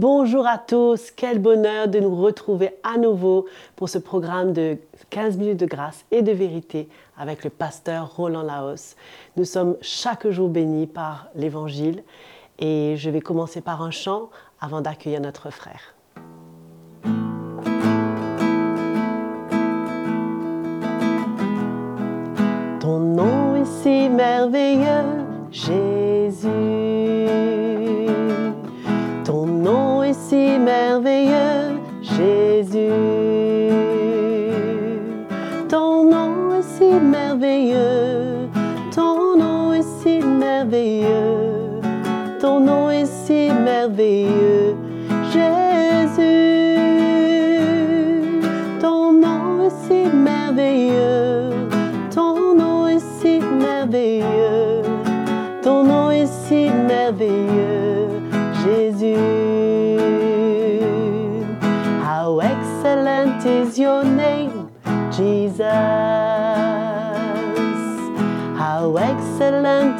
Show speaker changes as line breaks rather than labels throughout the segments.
bonjour à tous, quel bonheur de nous retrouver à nouveau pour ce programme de 15 minutes de grâce et de vérité avec le pasteur Roland Laos. Nous sommes chaque jour bénis par l'Évangile et je vais commencer par un chant avant d'accueillir notre frère.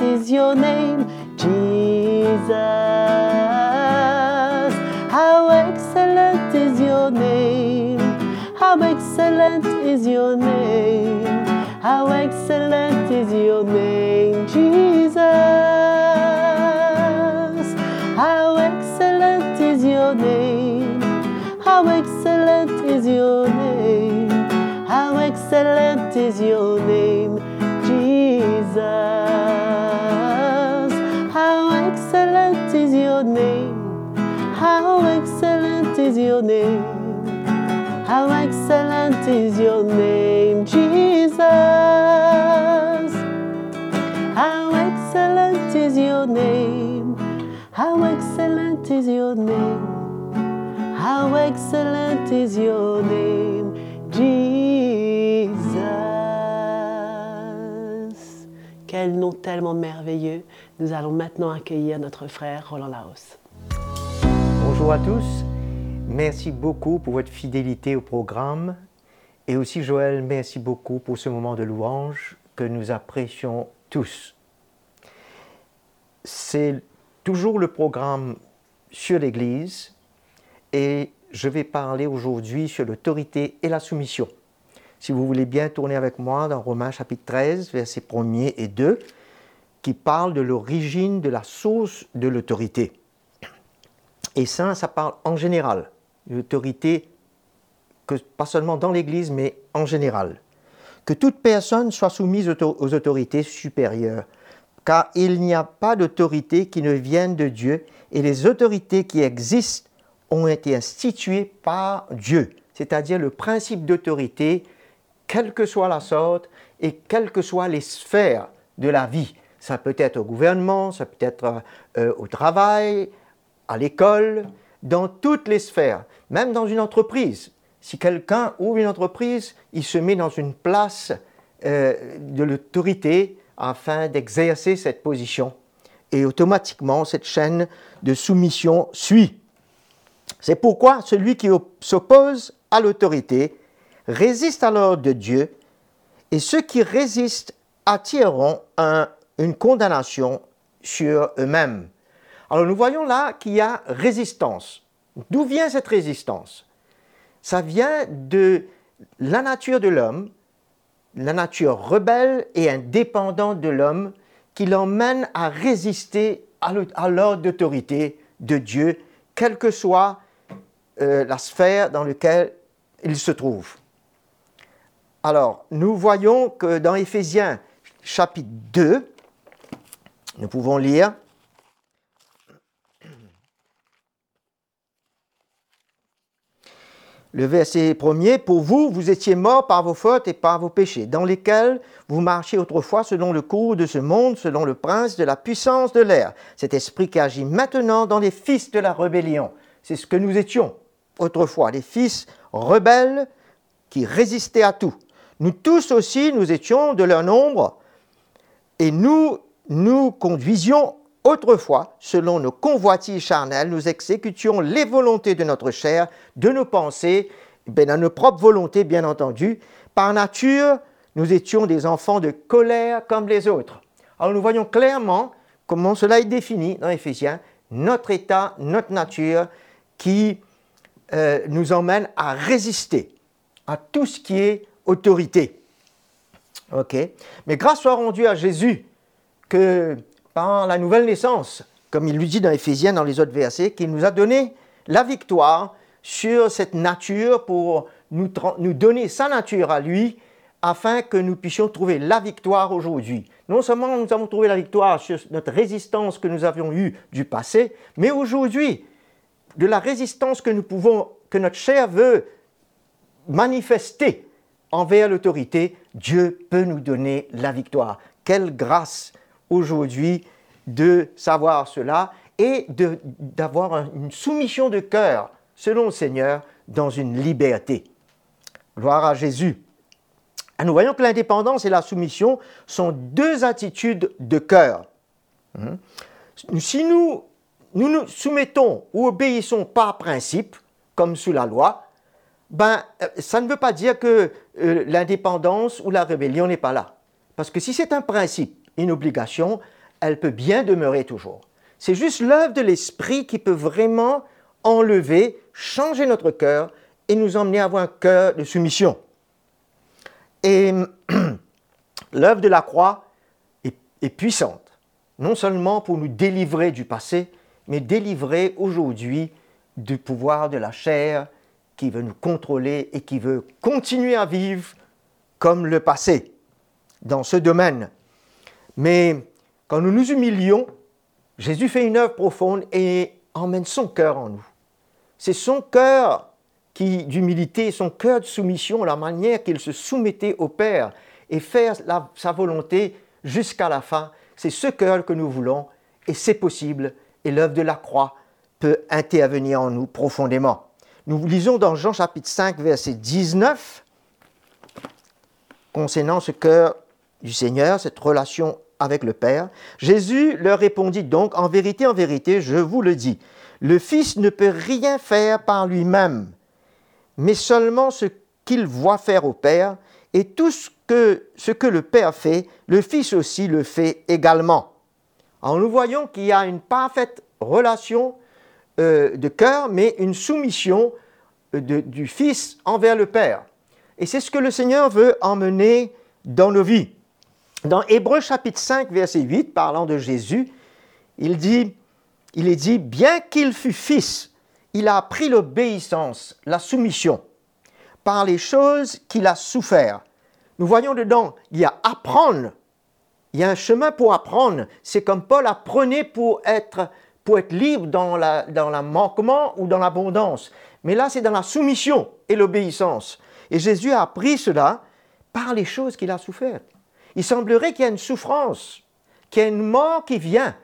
Is your name, Jesus. How excellent is your name. How excellent is your name. How excellent is your name, Jesus. How excellent is your name. How excellent is your name. How excellent is your name, excellent is your name. How excellent is your name, Jesus. How excellent is your name. How excellent is your name. How excellent is your name, Jesus. Quel nom tellement merveilleux. Nous allons maintenant accueillir notre frère Roland Laos.
Bonjour à tous. Merci beaucoup pour votre fidélité au programme. Et aussi Joël, merci beaucoup pour ce moment de louange que nous apprécions tous. C'est toujours le programme sur l'Église et je vais parler aujourd'hui sur l'autorité et la soumission. Si vous voulez bien tourner avec moi dans Romains chapitre 13, versets 1er et 2, qui parle de l'origine de la source de l'autorité. Et ça, ça parle en général, l'autorité, pas seulement dans l'Église, mais en général. Que toute personne soit soumise aux autorités supérieures, car il n'y a pas d'autorité qui ne vienne de Dieu, et les autorités qui existent ont été instituées par Dieu, c'est-à-dire le principe d'autorité, quelle que soit la sorte et quelles que soient les sphères de la vie. Ça peut être au gouvernement, ça peut être euh, au travail, à l'école, dans toutes les sphères, même dans une entreprise. Si quelqu'un ouvre une entreprise, il se met dans une place euh, de l'autorité afin d'exercer cette position. Et automatiquement, cette chaîne de soumission suit. C'est pourquoi celui qui s'oppose à l'autorité résiste à l'ordre de Dieu, et ceux qui résistent attireront un, une condamnation sur eux-mêmes. Alors nous voyons là qu'il y a résistance. D'où vient cette résistance? Ça vient de la nature de l'homme, la nature rebelle et indépendante de l'homme qui l'emmène à résister à l'ordre d'autorité de Dieu, quelle que soit euh, la sphère dans laquelle il se trouve. Alors, nous voyons que dans Éphésiens chapitre 2, nous pouvons lire Le verset premier, pour vous, vous étiez morts par vos fautes et par vos péchés, dans lesquels vous marchiez autrefois selon le cours de ce monde, selon le prince de la puissance de l'air, cet esprit qui agit maintenant dans les fils de la rébellion. C'est ce que nous étions autrefois, les fils rebelles qui résistaient à tout. Nous tous aussi, nous étions de leur nombre, et nous nous conduisions autrefois, selon nos convoitises charnelles, nous exécutions les volontés de notre chair, de nos pensées, ben, nos propres volontés, bien entendu. Par nature, nous étions des enfants de colère comme les autres. Alors nous voyons clairement comment cela est défini dans Éphésiens, notre état, notre nature, qui euh, nous emmène à résister à tout ce qui est autorité. Mais grâce soit rendue à Jésus que la nouvelle naissance, comme il lui dit dans Éphésiens, dans les autres versets, qu'il nous a donné la victoire sur cette nature pour nous, nous donner sa nature à lui afin que nous puissions trouver la victoire aujourd'hui. Non seulement nous avons trouvé la victoire sur notre résistance que nous avions eue du passé, mais aujourd'hui, de la résistance que nous pouvons, que notre chair veut manifester envers l'autorité, Dieu peut nous donner la victoire. Quelle grâce aujourd'hui de savoir cela et d'avoir une soumission de cœur selon le Seigneur dans une liberté. Gloire à Jésus. nous voyons que l'indépendance et la soumission sont deux attitudes de cœur. Hmm. Si nous, nous nous soumettons ou obéissons par principe, comme sous la loi, ben, euh, ça ne veut pas dire que euh, l'indépendance ou la rébellion n'est pas là. Parce que si c'est un principe, une obligation, elle peut bien demeurer toujours. C'est juste l'œuvre de l'esprit qui peut vraiment enlever, changer notre cœur et nous emmener à avoir un cœur de soumission. Et l'œuvre de la croix est, est, puissante, non seulement pour nous délivrer du passé, mais délivrer aujourd'hui du pouvoir de la chair qui veut nous contrôler et qui veut continuer à vivre comme le passé dans ce domaine. Mais quand nous nous humilions, Jésus fait une œuvre profonde et emmène son cœur en nous. C'est son cœur qui d'humilité, son cœur de soumission, la manière qu'il se soumettait au Père et faire sa volonté jusqu'à la fin. C'est ce cœur que nous voulons et c'est possible et l'œuvre de la croix peut intervenir en nous profondément. Nous lisons dans Jean chapitre 5, verset 19, concernant ce cœur du Seigneur, cette relation avec le Père. Jésus leur répondit donc, En vérité, en vérité, je vous le dis, le Fils ne peut rien faire par lui-même, mais seulement ce qu'il voit faire au Père, et tout ce que, ce que le Père fait, le Fils aussi le fait également. Alors nous voyons qu'il y a une parfaite relation euh, de cœur, mais une soumission euh, du Fils envers le Père. Et c'est ce que le Seigneur veut emmener dans nos vies. Dans Hébreu chapitre 5, verset 8, parlant de Jésus, il dit, il est dit, bien qu'il fût fils, il a appris l'obéissance, la soumission, par les choses qu'il a souffert. Nous voyons dedans, il y a apprendre, il y a un chemin pour apprendre. C'est comme Paul apprenait pour être pour être libre dans la, manquement ou dans l'abondance. Mais là, c'est dans la soumission et l'obéissance. Et Jésus a appris cela par les choses qu'il a souffert. Il semblerait qu'il y ait une souffrance, qu'il y ait une mort qui vient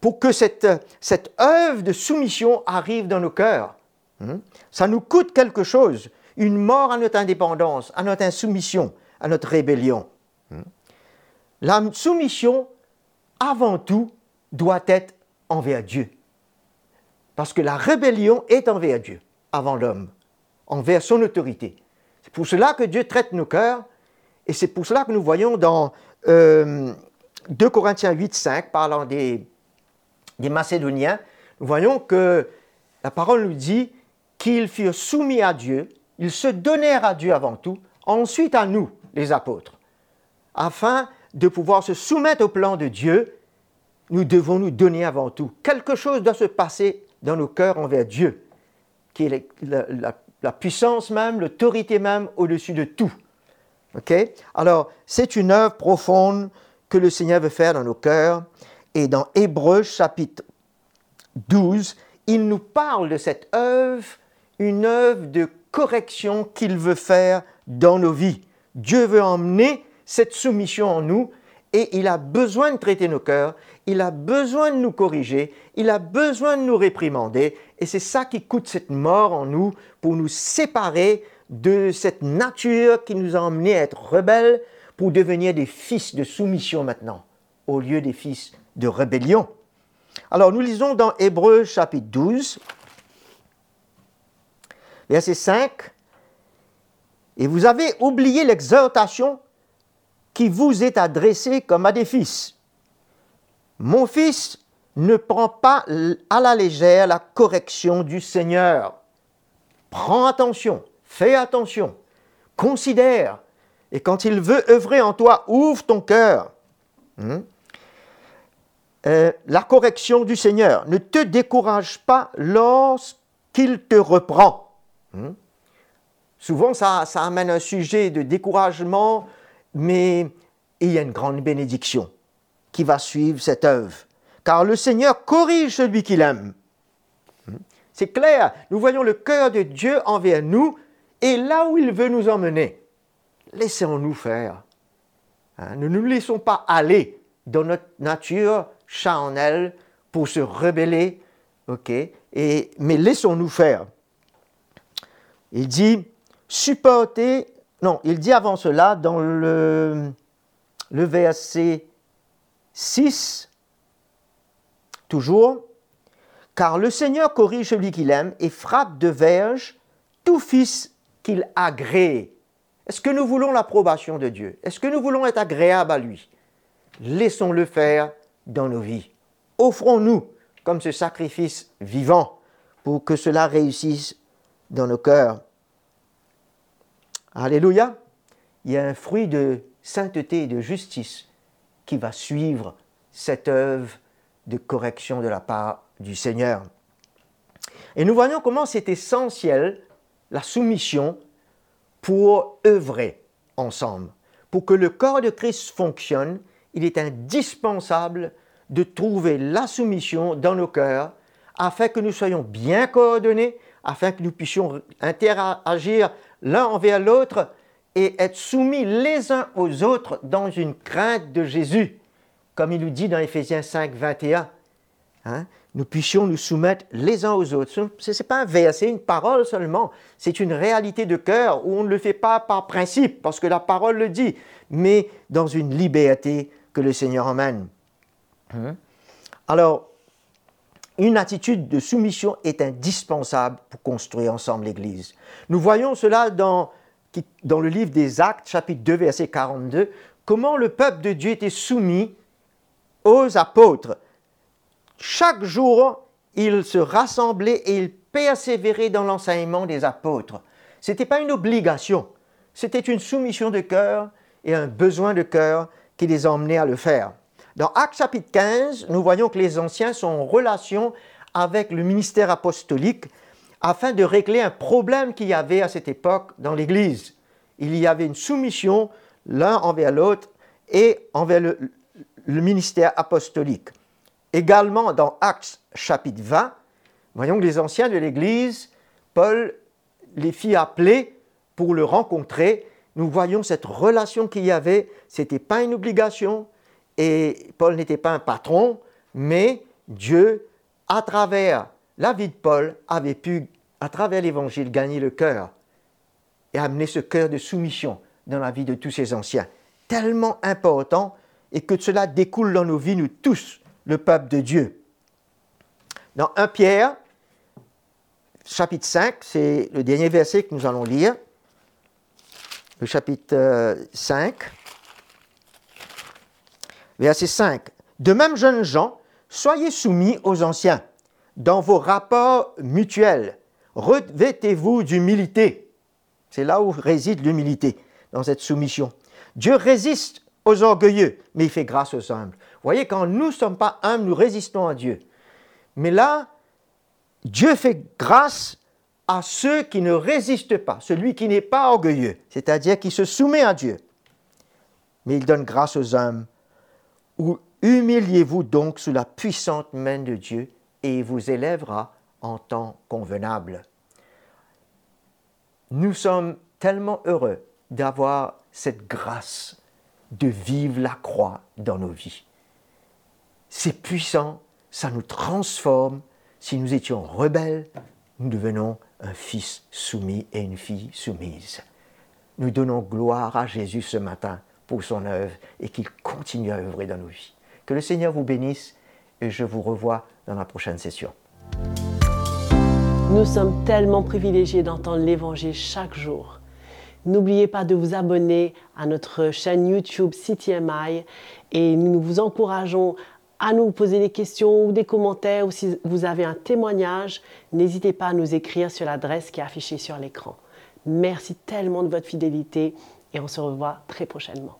pour que cette, cette œuvre de soumission arrive dans nos cœurs. Hmm? Ça nous coûte quelque chose, une mort à notre indépendance, à notre insoumission, à notre rébellion. Hmm? La soumission, avant tout, doit être envers Dieu. Parce que la rébellion est envers Dieu, avant l'homme, envers son autorité. C'est pour cela que Dieu traite nos cœurs, et c'est pour cela que nous voyons dans 2 euh, Corinthiens 8, 5, parlant des, des Macédoniens, nous voyons que la parole nous dit qu'ils furent soumis à Dieu, ils se donnèrent à Dieu avant tout, ensuite à nous, les apôtres, afin de pouvoir se soumettre au plan de Dieu nous devons nous donner avant tout. Quelque chose doit se passer dans nos cœurs envers Dieu, qui est la, puissance même, l'autorité même au-dessus de tout. Alors, c'est une œuvre profonde que le Seigneur veut faire dans nos cœurs. Et dans Hébreux chapitre 12, il nous parle de cette œuvre, une œuvre de correction qu'il veut faire dans nos vies. Dieu veut emmener cette soumission en nous et il a besoin de traiter nos cœurs, il a besoin de nous corriger, il a besoin de nous réprimander, et c'est ça qui coûte cette mort en nous pour nous séparer de cette nature qui nous a emmenés à être rebelles pour devenir des fils de soumission maintenant, au lieu des fils de rébellion. Alors nous lisons dans Hébreu chapitre 12, verset 5, Et vous avez oublié l'exhortation qui vous est adressé comme à des fils. Mon fils, ne prends pas à la légère la correction du Seigneur. Prends attention, fais attention, considère. Et quand il veut œuvrer en toi, ouvre ton cœur. Hmm? Euh, la correction du Seigneur. Ne te décourage pas lorsqu'il te reprend. Hmm? Souvent, ça, ça amène un sujet de découragement, mais il y a une grande bénédiction qui va suivre cette œuvre. Car le Seigneur corrige celui qu'il aime. Hmm? C'est clair, nous voyons le cœur de Dieu envers nous et là où il veut nous emmener. Laissons-nous faire. Hein? Ne nous laissons pas aller dans notre nature charnelle pour se rebeller, mais laissons-nous faire. Il dit, supporter, non, il dit avant cela dans le, le verset 6, toujours, car le Seigneur corrige celui qu'il aime et frappe de verge tout fils qu'il agrée. Est-ce que nous voulons l'approbation de Dieu? Est-ce que nous voulons être agréables à lui? Laissons-le faire dans nos vies. Offrons-nous comme ce sacrifice vivant pour que cela réussisse dans nos cœurs. Alléluia. Il y a un fruit de sainteté et de justice qui va suivre cette œuvre de correction de la part du Seigneur. Et nous voyons comment c'est essentiel la soumission pour œuvrer ensemble. Pour que le corps de Christ fonctionne, il est indispensable de trouver la soumission dans nos cœurs afin que nous soyons bien coordonnés, afin que nous puissions interagir l'un envers l'autre et être soumis les uns aux autres dans une crainte de Jésus, comme il nous dit dans Éphésiens 5, 21. Hein, nous puissions nous soumettre les uns aux autres. Ce n'est pas un verset, une parole seulement. C'est une réalité de cœur où on ne le fait pas par principe, parce que la parole le dit, mais dans une liberté que le Seigneur emmène. Hein? Alors, une attitude de soumission est indispensable pour construire ensemble l'Église. Nous voyons cela dans, dans le livre des Actes, chapitre 2, verset 42, comment le peuple de Dieu était soumis aux apôtres. Chaque jour, ils se rassemblaient et ils persévéraient dans l'enseignement des apôtres. Ce n'était pas une obligation, c'était une soumission de cœur et un besoin de cœur qui les emmenait à le faire. Dans Actes chapitre 15, nous voyons que les anciens sont en relation avec le ministère apostolique afin de régler un problème qu'il y avait à cette époque dans l'Église. Il y avait une soumission l'un envers l'autre et envers le, ministère apostolique. Également dans Actes chapitre 20, voyons que les anciens de l'Église, Paul les fit appeler pour le rencontrer. Nous voyons cette relation qu'il y avait. Ce n'était pas une obligation, et Paul n'était pas un patron, mais Dieu, à travers la vie de Paul, avait pu, à travers l'Évangile, gagner le cœur et amener ce cœur de soumission dans la vie de tous ces anciens. Tellement important et que cela découle dans nos vies, nous tous, le peuple de Dieu. Dans 1 Pierre, chapitre 5, c'est le dernier verset que nous allons lire, le chapitre 5. Euh, Verset 5. De même, jeunes gens, soyez soumis aux anciens dans vos rapports mutuels. Revêtez-vous d'humilité. C'est là où réside l'humilité, dans cette soumission. Dieu résiste aux orgueilleux, mais il fait grâce aux humbles. Vous voyez, quand nous ne sommes pas humbles, nous résistons à Dieu. Mais là, Dieu fait grâce à ceux qui ne résistent pas, celui qui n'est pas orgueilleux, c'est-à-dire qui se soumet à Dieu. Mais il donne grâce aux humbles ou humiliez-vous donc sous la puissante main de Dieu et il vous élèvera en temps convenable. Nous sommes tellement heureux d'avoir cette grâce de vivre la croix dans nos vies. C'est puissant, ça nous transforme. Si nous étions rebelles, nous devenons un fils soumis et une fille soumise. Nous donnons gloire à Jésus ce matin pour son œuvre et qu'il continue à œuvrer dans nos vies. Que le Seigneur vous bénisse et je vous revois dans la prochaine session.
Nous sommes tellement privilégiés d'entendre l'Évangile chaque jour. N'oubliez pas de vous abonner à notre chaîne YouTube CTMI et nous vous encourageons à nous poser des questions ou des commentaires ou si vous avez un témoignage, n'hésitez pas à nous écrire sur l'adresse qui est affichée sur l'écran. Merci tellement de votre fidélité et on se revoit très prochainement.